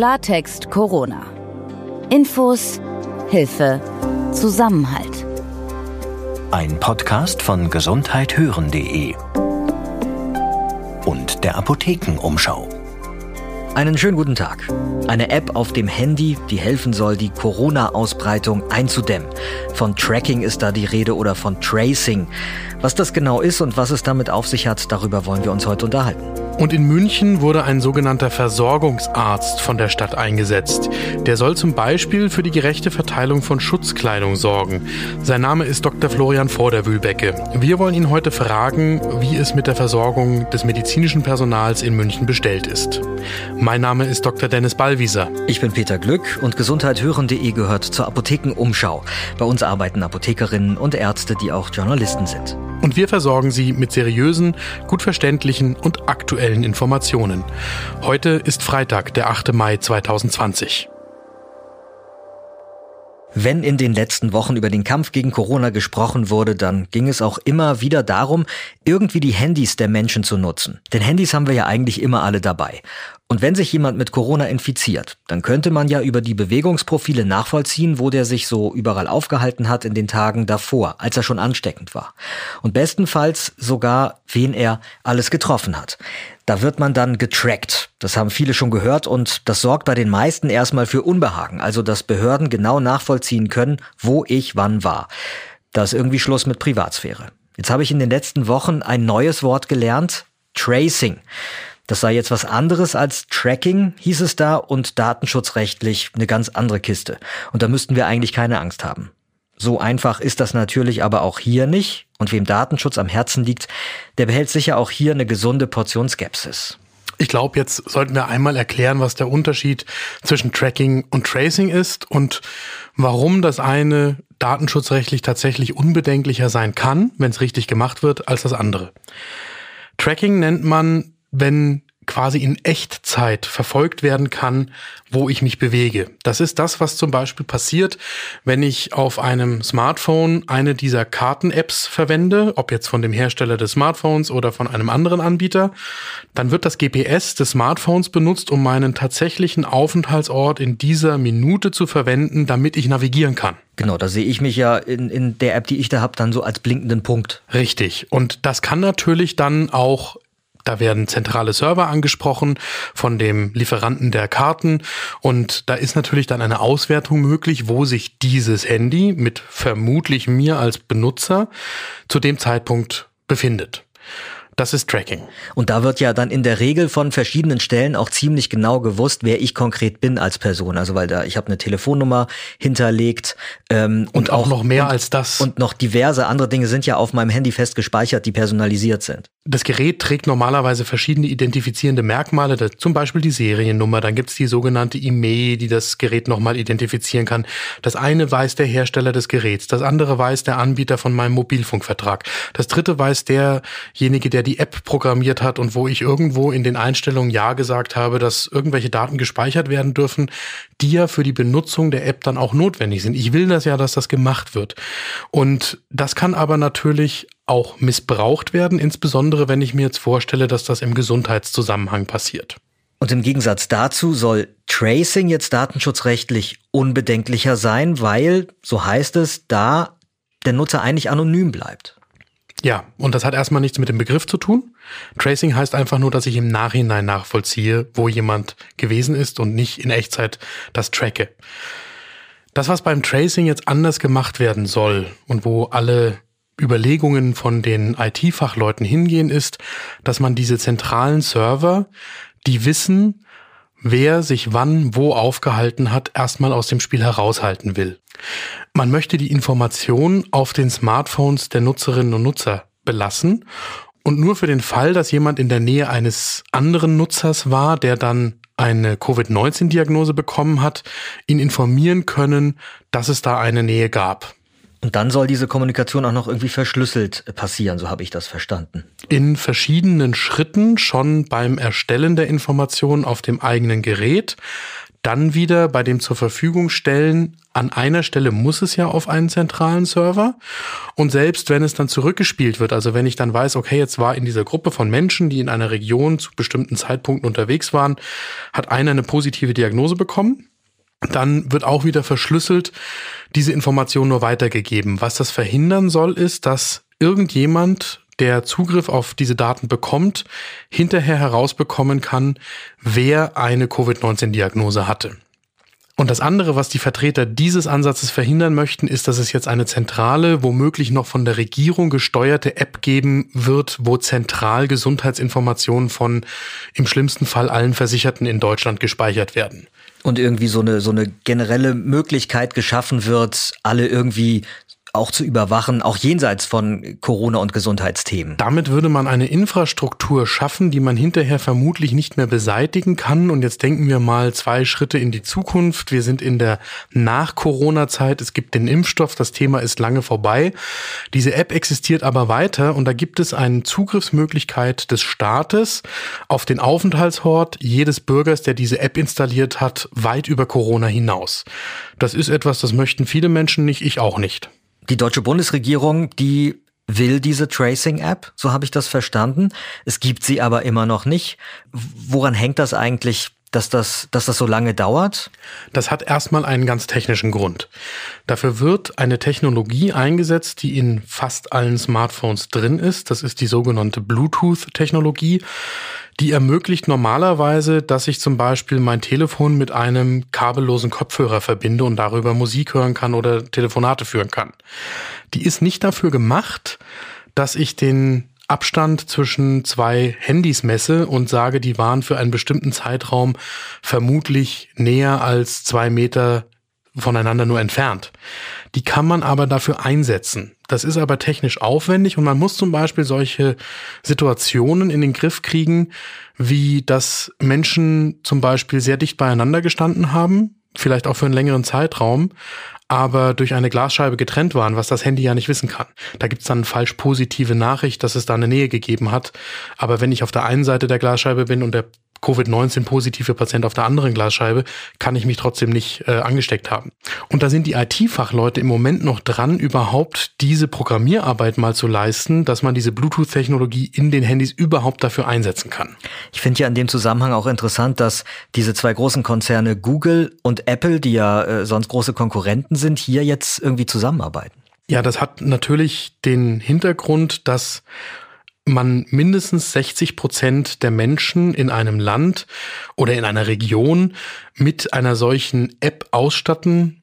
Klartext Corona. Infos, Hilfe, Zusammenhalt. Ein Podcast von gesundheithören.de und der Apothekenumschau. Einen schönen guten Tag. Eine App auf dem Handy, die helfen soll, die Corona-Ausbreitung einzudämmen. Von Tracking ist da die Rede oder von Tracing. Was das genau ist und was es damit auf sich hat, darüber wollen wir uns heute unterhalten. Und in München wurde ein sogenannter Versorgungsarzt von der Stadt eingesetzt. Der soll zum Beispiel für die gerechte Verteilung von Schutzkleidung sorgen. Sein Name ist Dr. Florian Vorderwühlbecke. Wir wollen ihn heute fragen, wie es mit der Versorgung des medizinischen Personals in München bestellt ist. Mein Name ist Dr. Dennis Ballwieser. Ich bin Peter Glück und gesundheithören.de gehört zur Apothekenumschau. Bei uns arbeiten Apothekerinnen und Ärzte, die auch Journalisten sind. Und wir versorgen Sie mit seriösen, gut verständlichen und aktuellen Informationen. Heute ist Freitag, der 8. Mai 2020. Wenn in den letzten Wochen über den Kampf gegen Corona gesprochen wurde, dann ging es auch immer wieder darum, irgendwie die Handys der Menschen zu nutzen. Denn Handys haben wir ja eigentlich immer alle dabei. Und wenn sich jemand mit Corona infiziert, dann könnte man ja über die Bewegungsprofile nachvollziehen, wo der sich so überall aufgehalten hat in den Tagen davor, als er schon ansteckend war. Und bestenfalls sogar, wen er alles getroffen hat. Da wird man dann getrackt. Das haben viele schon gehört und das sorgt bei den meisten erstmal für Unbehagen. Also, dass Behörden genau nachvollziehen können, wo ich wann war. Da ist irgendwie Schluss mit Privatsphäre. Jetzt habe ich in den letzten Wochen ein neues Wort gelernt. Tracing. Das sei jetzt was anderes als Tracking, hieß es da, und datenschutzrechtlich eine ganz andere Kiste. Und da müssten wir eigentlich keine Angst haben. So einfach ist das natürlich aber auch hier nicht. Und wem Datenschutz am Herzen liegt, der behält sicher auch hier eine gesunde Portion Skepsis. Ich glaube, jetzt sollten wir einmal erklären, was der Unterschied zwischen Tracking und Tracing ist und warum das eine datenschutzrechtlich tatsächlich unbedenklicher sein kann, wenn es richtig gemacht wird, als das andere. Tracking nennt man wenn quasi in Echtzeit verfolgt werden kann, wo ich mich bewege. Das ist das, was zum Beispiel passiert, wenn ich auf einem Smartphone eine dieser Karten-Apps verwende, ob jetzt von dem Hersteller des Smartphones oder von einem anderen Anbieter. Dann wird das GPS des Smartphones benutzt, um meinen tatsächlichen Aufenthaltsort in dieser Minute zu verwenden, damit ich navigieren kann. Genau, da sehe ich mich ja in, in der App, die ich da habe, dann so als blinkenden Punkt. Richtig. Und das kann natürlich dann auch da werden zentrale Server angesprochen von dem Lieferanten der Karten und da ist natürlich dann eine Auswertung möglich, wo sich dieses Handy mit vermutlich mir als Benutzer zu dem Zeitpunkt befindet. Das ist Tracking. Und da wird ja dann in der Regel von verschiedenen Stellen auch ziemlich genau gewusst, wer ich konkret bin als Person. Also weil da ich habe eine Telefonnummer hinterlegt ähm, und, und auch, auch, noch mehr und, als das. Und noch diverse andere Dinge sind ja auf meinem Handy fest gespeichert, die personalisiert sind. Das Gerät trägt normalerweise verschiedene identifizierende Merkmale, zum Beispiel die Seriennummer. Dann gibt es die sogenannte IMEI, die das Gerät nochmal identifizieren kann. Das eine weiß der Hersteller des Geräts, das andere weiß der Anbieter von meinem Mobilfunkvertrag. Das dritte weiß derjenige, der die die App programmiert hat und wo ich irgendwo in den Einstellungen Ja gesagt habe, dass irgendwelche Daten gespeichert werden dürfen, die ja für die Benutzung der App dann auch notwendig sind. Ich will das ja, dass das gemacht wird. Und das kann aber natürlich auch missbraucht werden, insbesondere wenn ich mir jetzt vorstelle, dass das im Gesundheitszusammenhang passiert. Und im Gegensatz dazu soll Tracing jetzt datenschutzrechtlich unbedenklicher sein, weil, so heißt es, da der Nutzer eigentlich anonym bleibt. Ja, und das hat erstmal nichts mit dem Begriff zu tun. Tracing heißt einfach nur, dass ich im Nachhinein nachvollziehe, wo jemand gewesen ist und nicht in Echtzeit das tracke. Das, was beim Tracing jetzt anders gemacht werden soll und wo alle Überlegungen von den IT-Fachleuten hingehen, ist, dass man diese zentralen Server, die wissen, wer sich wann wo aufgehalten hat, erstmal aus dem Spiel heraushalten will. Man möchte die Information auf den Smartphones der Nutzerinnen und Nutzer belassen und nur für den Fall, dass jemand in der Nähe eines anderen Nutzers war, der dann eine Covid-19-Diagnose bekommen hat, ihn informieren können, dass es da eine Nähe gab. Und dann soll diese Kommunikation auch noch irgendwie verschlüsselt passieren, so habe ich das verstanden. In verschiedenen Schritten schon beim Erstellen der Informationen auf dem eigenen Gerät. dann wieder bei dem zur Verfügung stellen, an einer Stelle muss es ja auf einen zentralen Server. Und selbst wenn es dann zurückgespielt wird, also wenn ich dann weiß, okay, jetzt war in dieser Gruppe von Menschen, die in einer Region zu bestimmten Zeitpunkten unterwegs waren, hat einer eine positive Diagnose bekommen, dann wird auch wieder verschlüsselt diese Information nur weitergegeben. Was das verhindern soll, ist, dass irgendjemand der Zugriff auf diese Daten bekommt, hinterher herausbekommen kann, wer eine Covid-19-Diagnose hatte. Und das andere, was die Vertreter dieses Ansatzes verhindern möchten, ist, dass es jetzt eine zentrale, womöglich noch von der Regierung gesteuerte App geben wird, wo zentral Gesundheitsinformationen von im schlimmsten Fall allen Versicherten in Deutschland gespeichert werden. Und irgendwie so eine, so eine generelle Möglichkeit geschaffen wird, alle irgendwie auch zu überwachen, auch jenseits von Corona und Gesundheitsthemen. Damit würde man eine Infrastruktur schaffen, die man hinterher vermutlich nicht mehr beseitigen kann. Und jetzt denken wir mal zwei Schritte in die Zukunft. Wir sind in der Nach-Corona-Zeit. Es gibt den Impfstoff. Das Thema ist lange vorbei. Diese App existiert aber weiter und da gibt es eine Zugriffsmöglichkeit des Staates auf den Aufenthaltsort jedes Bürgers, der diese App installiert hat, weit über Corona hinaus. Das ist etwas, das möchten viele Menschen nicht, ich auch nicht. Die deutsche Bundesregierung, die will diese Tracing-App, so habe ich das verstanden. Es gibt sie aber immer noch nicht. Woran hängt das eigentlich, dass das, dass das so lange dauert? Das hat erstmal einen ganz technischen Grund. Dafür wird eine Technologie eingesetzt, die in fast allen Smartphones drin ist. Das ist die sogenannte Bluetooth-Technologie. Die ermöglicht normalerweise, dass ich zum Beispiel mein Telefon mit einem kabellosen Kopfhörer verbinde und darüber Musik hören kann oder Telefonate führen kann. Die ist nicht dafür gemacht, dass ich den Abstand zwischen zwei Handys messe und sage, die waren für einen bestimmten Zeitraum vermutlich näher als zwei Meter voneinander nur entfernt. Die kann man aber dafür einsetzen. Das ist aber technisch aufwendig und man muss zum Beispiel solche Situationen in den Griff kriegen, wie dass Menschen zum Beispiel sehr dicht beieinander gestanden haben, vielleicht auch für einen längeren Zeitraum, aber durch eine Glasscheibe getrennt waren, was das Handy ja nicht wissen kann. Da gibt's dann falsch positive Nachricht, dass es da eine Nähe gegeben hat. Aber wenn ich auf der einen Seite der Glasscheibe bin und der Covid-19-positive Patient auf der anderen Glasscheibe, kann ich mich trotzdem nicht äh, angesteckt haben. Und da sind die IT-Fachleute im Moment noch dran, überhaupt diese Programmierarbeit mal zu leisten, dass man diese Bluetooth-Technologie in den Handys überhaupt dafür einsetzen kann. Ich finde ja in dem Zusammenhang auch interessant, dass diese zwei großen Konzerne Google und Apple, die ja äh, sonst große Konkurrenten sind, hier jetzt irgendwie zusammenarbeiten. Ja, das hat natürlich den Hintergrund, dass man mindestens 60 Prozent der Menschen in einem Land oder in einer Region mit einer solchen App ausstatten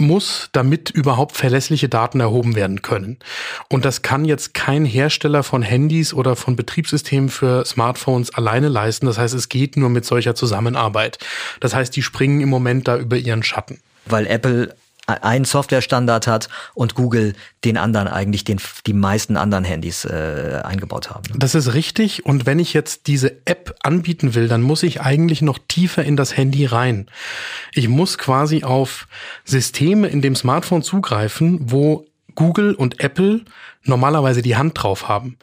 muss, damit überhaupt verlässliche Daten erhoben werden können. Und das kann jetzt kein Hersteller von Handys oder von Betriebssystemen für Smartphones alleine leisten. Das heißt, es geht nur mit solcher Zusammenarbeit. Das heißt, die springen im Moment da über ihren Schatten. Weil Apple einen Softwarestandard hat und Google den anderen eigentlich den die meisten anderen Handys äh, eingebaut haben. Das ist richtig und wenn ich jetzt diese App anbieten will, dann muss ich eigentlich noch tiefer in das Handy rein. Ich muss quasi auf Systeme in dem Smartphone zugreifen, wo Google und Apple normalerweise die Hand drauf haben,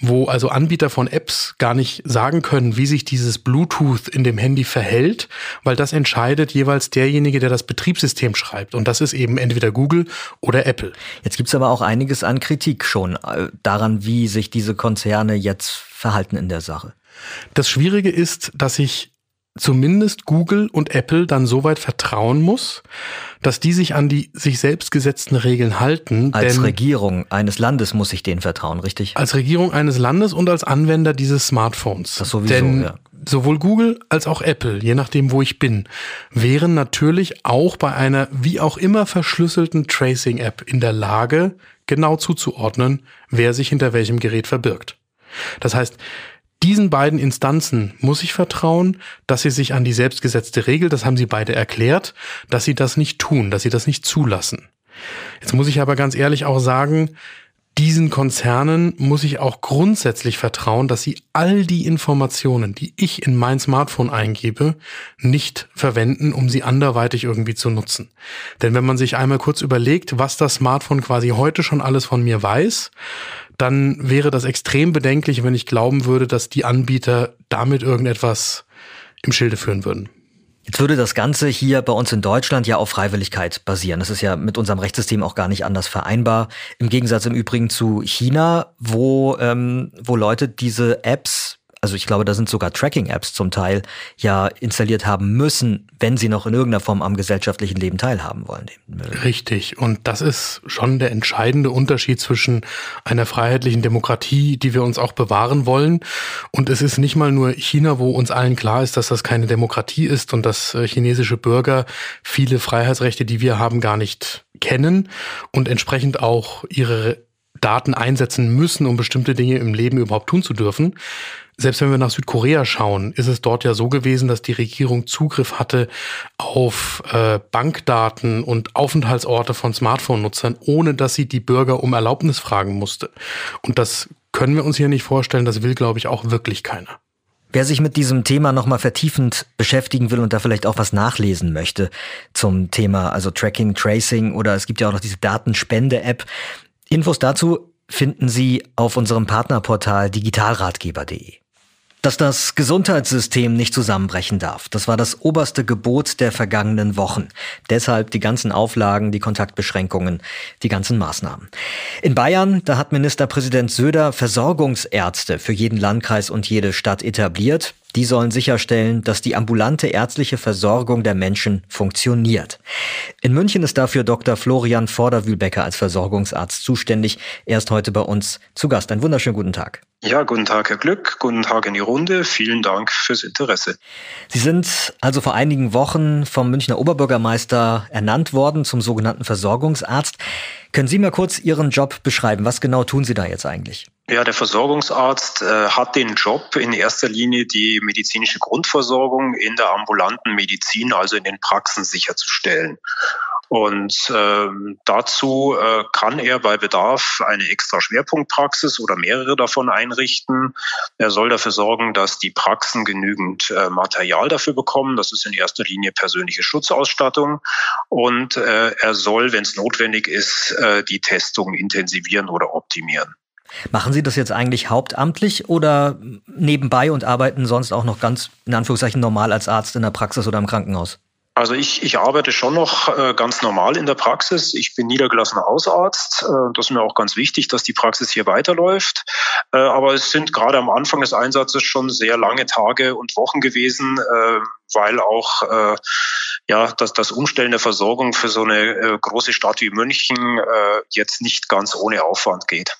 wo also Anbieter von Apps gar nicht sagen können, wie sich dieses Bluetooth in dem Handy verhält, weil das entscheidet jeweils derjenige, der das Betriebssystem schreibt. Und das ist eben entweder Google oder Apple. Jetzt gibt's aber auch einiges an Kritik schon äh, daran, wie sich diese Konzerne jetzt verhalten in der Sache. Das Schwierige ist, dass ich zumindest Google und Apple dann so weit vertrauen muss, dass die sich an die sich selbst gesetzten Regeln halten. Als Regierung eines Landes muss ich denen vertrauen, richtig? Als Regierung eines Landes und als Anwender dieses Smartphones. Das sowieso, denn ja. sowohl Google als auch Apple, je nachdem, wo ich bin, wären natürlich auch bei einer wie auch immer verschlüsselten Tracing-App in der Lage, genau zuzuordnen, wer sich hinter welchem Gerät verbirgt. Das heißt, diesen beiden Instanzen muss ich vertrauen, dass sie sich an die selbstgesetzte Regel, das haben sie beide erklärt, dass sie das nicht tun, dass sie das nicht zulassen. Jetzt muss ich aber ganz ehrlich auch sagen, diesen Konzernen muss ich auch grundsätzlich vertrauen, dass sie all die Informationen, die ich in mein Smartphone eingebe, nicht verwenden, um sie anderweitig irgendwie zu nutzen. Denn wenn man sich einmal kurz überlegt, was das Smartphone quasi heute schon alles von mir weiß, dann wäre das extrem bedenklich, wenn ich glauben würde, dass die Anbieter damit irgendetwas im Schilde führen würden. Jetzt würde das Ganze hier bei uns in Deutschland ja auf Freiwilligkeit basieren. Das ist ja mit unserem Rechtssystem auch gar nicht anders vereinbar. Im Gegensatz im Übrigen zu China, wo, ähm, wo Leute diese Apps also ich glaube, da sind sogar Tracking-Apps zum Teil ja installiert haben müssen, wenn sie noch in irgendeiner Form am gesellschaftlichen Leben teilhaben wollen. Richtig. Und das ist schon der entscheidende Unterschied zwischen einer freiheitlichen Demokratie, die wir uns auch bewahren wollen. Und es ist nicht mal nur China, wo uns allen klar ist, dass das keine Demokratie ist und dass äh, chinesische Bürger viele Freiheitsrechte, die wir haben, gar nicht kennen und entsprechend auch ihre Daten einsetzen müssen, um bestimmte Dinge im Leben überhaupt tun zu dürfen, selbst wenn wir nach Südkorea schauen, ist es dort ja so gewesen, dass die Regierung Zugriff hatte auf äh, Bankdaten und Aufenthaltsorte von Smartphone-Nutzern, ohne dass sie die Bürger um Erlaubnis fragen musste. Und das können wir uns hier nicht vorstellen. Das will, glaube ich, auch wirklich keiner. Wer sich mit diesem Thema nochmal vertiefend beschäftigen will und da vielleicht auch was nachlesen möchte zum Thema, also Tracking, Tracing oder es gibt ja auch noch diese Datenspende-App. Infos dazu finden Sie auf unserem Partnerportal digitalratgeber.de. Dass das Gesundheitssystem nicht zusammenbrechen darf, das war das oberste Gebot der vergangenen Wochen. Deshalb die ganzen Auflagen, die Kontaktbeschränkungen, die ganzen Maßnahmen. In Bayern, da hat Ministerpräsident Söder Versorgungsärzte für jeden Landkreis und jede Stadt etabliert. Die sollen sicherstellen, dass die ambulante ärztliche Versorgung der Menschen funktioniert. In München ist dafür Dr. Florian Vorderwühlbecker als Versorgungsarzt zuständig. Er ist heute bei uns zu Gast. Einen wunderschönen guten Tag. Ja, guten Tag, Herr Glück. Guten Tag in die Runde. Vielen Dank fürs Interesse. Sie sind also vor einigen Wochen vom Münchner Oberbürgermeister ernannt worden zum sogenannten Versorgungsarzt. Können Sie mal kurz Ihren Job beschreiben? Was genau tun Sie da jetzt eigentlich? Ja, der Versorgungsarzt äh, hat den Job, in erster Linie die medizinische Grundversorgung in der ambulanten Medizin, also in den Praxen sicherzustellen. Und ähm, dazu äh, kann er bei Bedarf eine extra Schwerpunktpraxis oder mehrere davon einrichten. Er soll dafür sorgen, dass die Praxen genügend äh, Material dafür bekommen. Das ist in erster Linie persönliche Schutzausstattung. Und äh, er soll, wenn es notwendig ist, äh, die Testung intensivieren oder optimieren. Machen Sie das jetzt eigentlich hauptamtlich oder nebenbei und arbeiten sonst auch noch ganz in Anführungszeichen normal als Arzt in der Praxis oder im Krankenhaus? Also ich, ich arbeite schon noch äh, ganz normal in der Praxis. Ich bin niedergelassener Hausarzt. Äh, das ist mir auch ganz wichtig, dass die Praxis hier weiterläuft. Äh, aber es sind gerade am Anfang des Einsatzes schon sehr lange Tage und Wochen gewesen, weil auch ja, dass das Umstellen der Versorgung für so eine große Stadt wie München jetzt nicht ganz ohne Aufwand geht.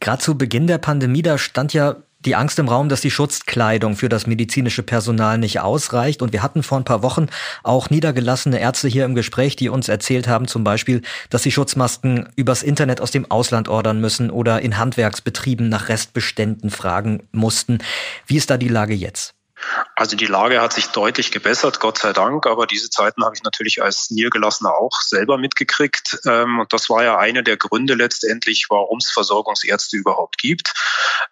Gerade zu Beginn der Pandemie, da stand ja die Angst im Raum, dass die Schutzkleidung für das medizinische Personal nicht ausreicht. Und wir hatten vor ein paar Wochen auch niedergelassene Ärzte hier im Gespräch, die uns erzählt haben, zum Beispiel, dass sie Schutzmasken übers Internet aus dem Ausland ordern müssen oder in Handwerksbetrieben nach Restbeständen fragen mussten. Wie ist da die Lage jetzt? Also die Lage hat sich deutlich gebessert, Gott sei Dank, aber diese Zeiten habe ich natürlich als Niedergelassener auch selber mitgekriegt. Ähm, und das war ja einer der Gründe letztendlich, warum es Versorgungsärzte überhaupt gibt.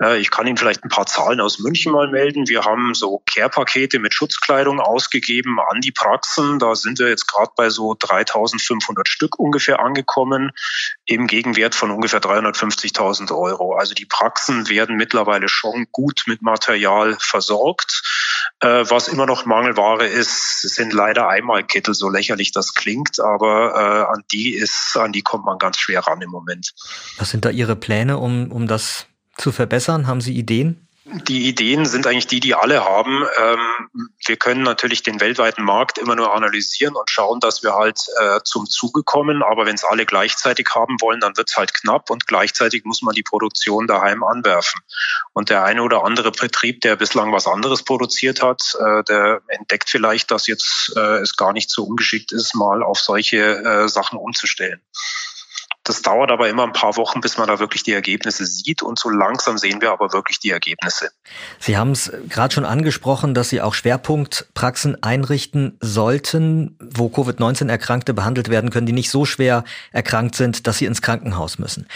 Äh, ich kann Ihnen vielleicht ein paar Zahlen aus München mal melden. Wir haben so Care-Pakete mit Schutzkleidung ausgegeben an die Praxen. Da sind wir jetzt gerade bei so 3500 Stück ungefähr angekommen, im Gegenwert von ungefähr 350.000 Euro. Also die Praxen werden mittlerweile schon gut mit Material versorgt. Äh, was immer noch Mangelware ist, sind leider Einmalkittel, so lächerlich das klingt, aber äh, an die ist, an die kommt man ganz schwer ran im Moment. Was sind da Ihre Pläne, um, um das zu verbessern? Haben Sie Ideen? Die Ideen sind eigentlich die, die alle haben. Ähm, wir können natürlich den weltweiten Markt immer nur analysieren und schauen, dass wir halt äh, zum Zuge kommen. Aber wenn es alle gleichzeitig haben wollen, dann wird es halt knapp und gleichzeitig muss man die Produktion daheim anwerfen. Und der eine oder andere Betrieb, der bislang was anderes produziert hat, äh, der entdeckt vielleicht, dass jetzt äh, es gar nicht so ungeschickt ist, mal auf solche Sachen umzustellen. Das dauert aber immer ein paar Wochen, bis man da wirklich die Ergebnisse sieht. Und so langsam sehen wir aber wirklich die Ergebnisse. Sie haben es gerade schon angesprochen, dass Sie auch Schwerpunktpraxen einrichten sollten, wo Covid-19-Erkrankte behandelt werden können, die nicht so schwer erkrankt sind, dass sie ins Krankenhaus müssen.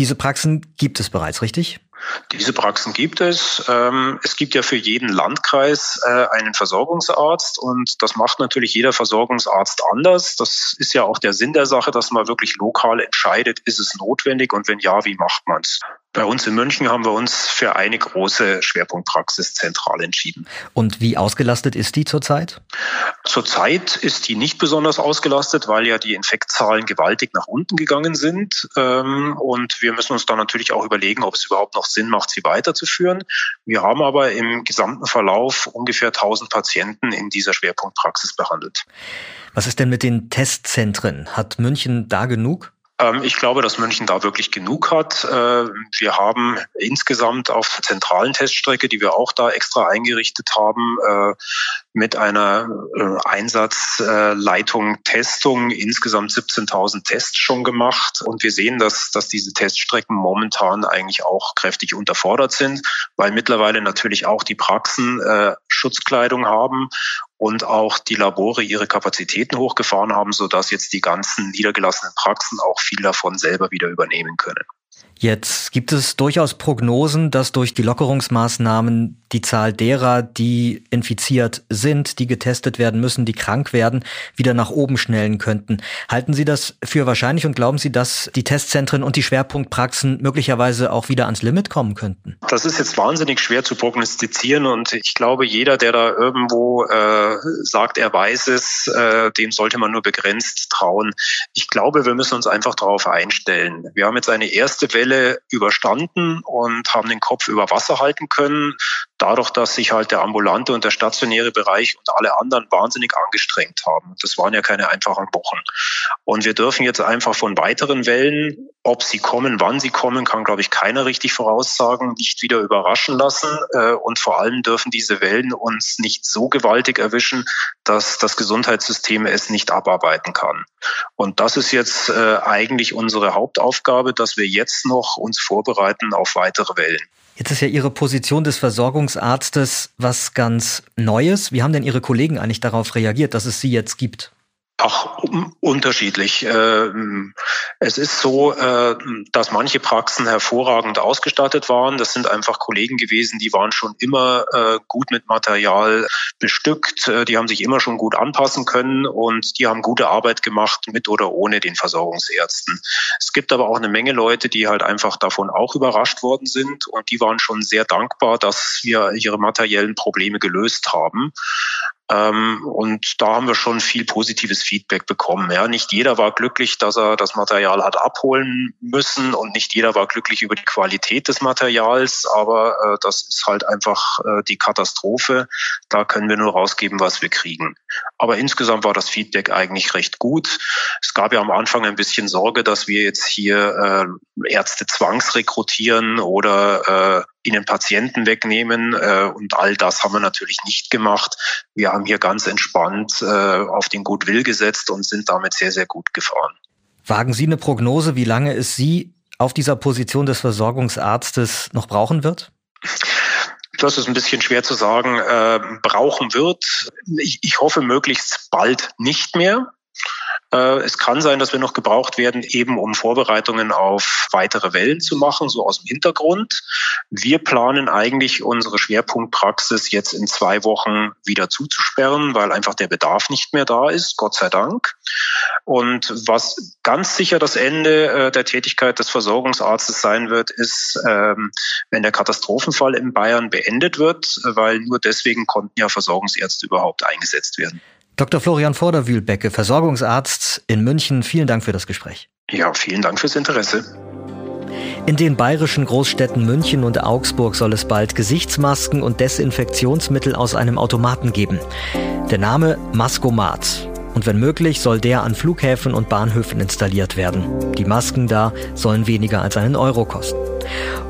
Diese Praxen gibt es bereits, richtig? Diese Praxen gibt es. Ähm, es gibt ja für jeden Landkreis äh, einen Versorgungsarzt und das macht natürlich jeder Versorgungsarzt anders. Das ist ja auch der Sinn der Sache, dass man wirklich lokal entscheidet, ist es notwendig und wenn ja, wie macht man es. Bei uns in München haben wir uns für eine große Schwerpunktpraxis zentral entschieden. Und wie ausgelastet ist die zurzeit? Zurzeit ist die nicht besonders ausgelastet, weil ja die Infektzahlen gewaltig nach unten gegangen sind. Ähm, und wir müssen uns dann natürlich auch überlegen, ob es überhaupt noch Sinn macht, sie weiterzuführen. Wir haben aber im gesamten Verlauf ungefähr 1000 Patienten in dieser Schwerpunktpraxis behandelt. Was ist denn mit den Testzentren? Hat München da genug? Ähm, ich glaube, dass München da wirklich genug hat. Äh, wir haben insgesamt auf der zentralen Teststrecke, die wir auch da extra eingerichtet haben, äh, mit einer äh, Einsatzleitung Testung insgesamt 17.000 Tests schon gemacht. Und wir sehen, dass, dass diese Teststrecken momentan eigentlich auch kräftig unterfordert sind, weil mittlerweile natürlich auch die Praxen Schutzkleidung haben und auch die Labore ihre Kapazitäten hochgefahren haben, sodass jetzt die ganzen niedergelassenen Praxen auch viel davon selber wieder übernehmen können. Jetzt gibt es durchaus Prognosen, dass durch die Lockerungsmaßnahmen die Zahl derer, die infiziert sind, die getestet werden müssen, die krank werden, wieder nach oben schnellen könnten. Halten Sie das für wahrscheinlich und glauben Sie, dass die Testzentren und die Schwerpunktpraxen möglicherweise auch wieder ans Limit kommen könnten? Das ist jetzt wahnsinnig schwer zu prognostizieren und ich glaube, jeder, der da irgendwo äh, sagt, er weiß es, äh, dem sollte man nur begrenzt trauen. Ich glaube, wir müssen uns einfach darauf einstellen. Wir haben jetzt eine erste Welle Welle überstanden und haben den Kopf über Wasser halten können. Dadurch, dass sich halt der ambulante und der stationäre Bereich und alle anderen wahnsinnig angestrengt haben. Das waren ja keine einfachen Wochen. Und wir dürfen jetzt einfach von weiteren Wellen, ob sie kommen, wann sie kommen, kann, glaube ich, keiner richtig voraussagen, nicht wieder überraschen lassen. Äh, und vor allem dürfen diese Wellen uns nicht so gewaltig erwischen, dass das Gesundheitssystem es nicht abarbeiten kann. Und das ist jetzt äh, eigentlich unsere Hauptaufgabe, dass wir jetzt noch uns vorbereiten auf weitere Wellen. Jetzt ist ja Ihre Position des Versorgungsarztes was ganz Neues. Wie haben denn Ihre Kollegen eigentlich darauf reagiert, dass es Sie jetzt gibt? Ach, unterschiedlich. Ähm, es ist so, äh, dass manche Praxen hervorragend ausgestattet waren. Das sind einfach Kollegen gewesen, die waren schon immer äh, gut mit Material bestückt. Äh, die haben sich immer schon gut anpassen können und die haben gute Arbeit gemacht mit oder ohne den Versorgungsärzten. Es gibt aber auch eine Menge Leute, die halt einfach davon auch überrascht worden sind und die waren schon sehr dankbar, dass wir ihre materiellen Probleme gelöst haben. Ähm, und da haben wir schon viel positives Feedback bekommen. Ja, nicht jeder war glücklich, dass er das Material hat abholen müssen und nicht jeder war glücklich über die Qualität des Materials, aber äh, das ist halt einfach äh, die Katastrophe. Da können wir nur rausgeben, was wir kriegen. Aber insgesamt war das Feedback eigentlich recht gut. Es gab ja am Anfang ein bisschen Sorge, dass wir jetzt hier äh, Ärzte zwangsrekrutieren oder äh, ihnen Patienten wegnehmen. Äh, und all das haben wir natürlich nicht gemacht. Wir haben hier ganz entspannt äh, auf den Goodwill gesetzt und sind damit sehr, sehr gut gefahren. Wagen Sie eine Prognose, wie lange es Sie auf dieser Position des Versorgungsarztes noch brauchen wird? Das ist ein bisschen schwer zu sagen. Äh, brauchen wird. Ich, ich hoffe möglichst bald nicht mehr. Äh, es kann sein, dass wir noch gebraucht werden, eben um Vorbereitungen auf weitere Wellen zu machen, so aus dem Hintergrund. Wir planen eigentlich unsere Schwerpunktpraxis jetzt in zwei Wochen wieder zuzusperren, weil einfach der Bedarf nicht mehr da ist, Gott sei Dank. Und was ganz sicher das Ende äh, der Tätigkeit des Versorgungsarztes sein wird, ist, ähm, wenn der Katastrophenfall in Bayern beendet wird, weil nur deswegen konnten ja Versorgungsärzte überhaupt eingesetzt werden. Dr. Florian Vorderwühlbecke, Versorgungsarzt in München, vielen Dank für das Gespräch. Ja, vielen Dank fürs Interesse. In den bayerischen Großstädten München und Augsburg soll es bald Gesichtsmasken und Desinfektionsmittel aus einem Automaten geben. Der Name Maskomat. Und wenn möglich, soll der an Flughäfen und Bahnhöfen installiert werden. Die Masken da sollen weniger als einen Euro kosten.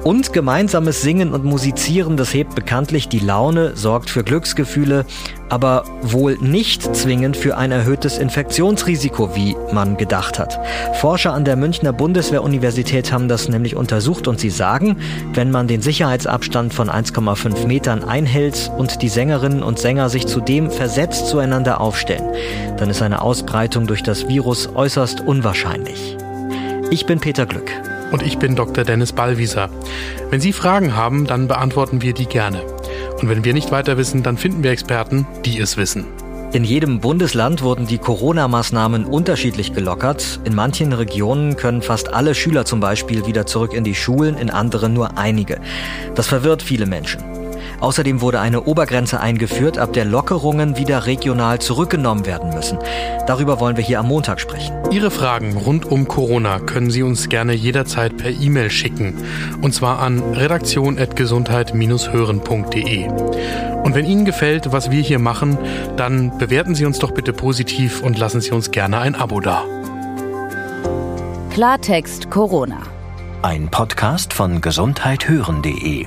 Und gemeinsames Singen und Musizieren, das hebt bekanntlich die Laune, sorgt für Glücksgefühle, aber wohl nicht zwingend für ein erhöhtes Infektionsrisiko, wie man gedacht hat. Forscher an der Münchner Bundeswehruniversität haben das nämlich untersucht und sie sagen, wenn man den Sicherheitsabstand von 1,5 Metern einhält und die Sängerinnen und Sänger sich zudem versetzt zueinander aufstellen, dann ist eine Ausbreitung durch das Virus äußerst unwahrscheinlich. Ich bin Peter Glück. Und ich bin Dr. Dennis Ballwieser. Wenn Sie Fragen haben, dann beantworten wir die gerne. Und wenn wir nicht weiter wissen, dann finden wir Experten, die es wissen. In jedem Bundesland wurden die Corona-Maßnahmen unterschiedlich gelockert. In manchen Regionen können fast alle Schüler zum Beispiel wieder zurück in die Schulen, in anderen nur einige. Das verwirrt viele Menschen. Außerdem wurde eine Obergrenze eingeführt, ab der Lockerungen wieder regional zurückgenommen werden müssen. Darüber wollen wir hier am Montag sprechen. Ihre Fragen rund um Corona können Sie uns gerne jederzeit per E-Mail schicken. Und zwar an redaktion.gesundheit-hören.de. Und wenn Ihnen gefällt, was wir hier machen, dann bewerten Sie uns doch bitte positiv und lassen Sie uns gerne ein Abo da. Klartext Corona. Ein Podcast von gesundheithören.de